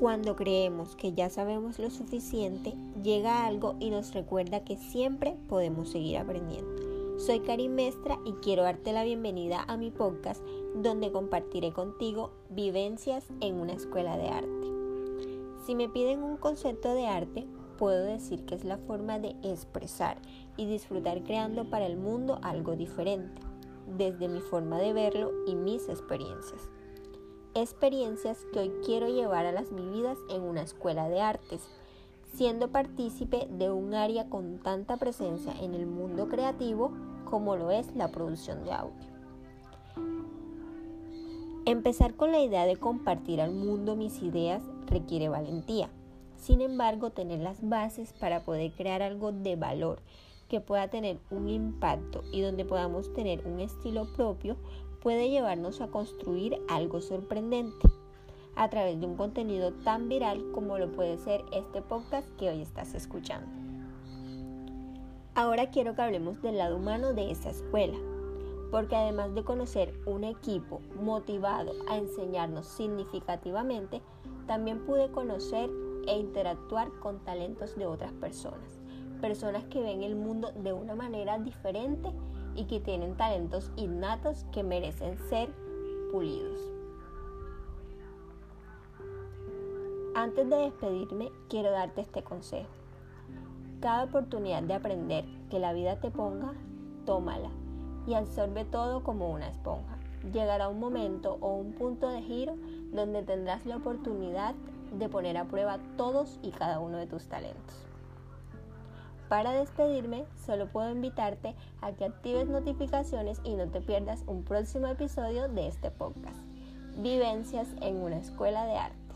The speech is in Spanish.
Cuando creemos que ya sabemos lo suficiente, llega algo y nos recuerda que siempre podemos seguir aprendiendo. Soy Karim Mestra y quiero darte la bienvenida a mi podcast donde compartiré contigo vivencias en una escuela de arte. Si me piden un concepto de arte, puedo decir que es la forma de expresar y disfrutar creando para el mundo algo diferente, desde mi forma de verlo y mis experiencias experiencias que hoy quiero llevar a las vividas en una escuela de artes, siendo partícipe de un área con tanta presencia en el mundo creativo como lo es la producción de audio. Empezar con la idea de compartir al mundo mis ideas requiere valentía. Sin embargo, tener las bases para poder crear algo de valor que pueda tener un impacto y donde podamos tener un estilo propio puede llevarnos a construir algo sorprendente a través de un contenido tan viral como lo puede ser este podcast que hoy estás escuchando. Ahora quiero que hablemos del lado humano de esa escuela, porque además de conocer un equipo motivado a enseñarnos significativamente, también pude conocer e interactuar con talentos de otras personas, personas que ven el mundo de una manera diferente y que tienen talentos innatos que merecen ser pulidos. Antes de despedirme, quiero darte este consejo. Cada oportunidad de aprender que la vida te ponga, tómala y absorbe todo como una esponja. Llegará un momento o un punto de giro donde tendrás la oportunidad de poner a prueba todos y cada uno de tus talentos. Para despedirme, solo puedo invitarte a que actives notificaciones y no te pierdas un próximo episodio de este podcast. Vivencias en una escuela de arte.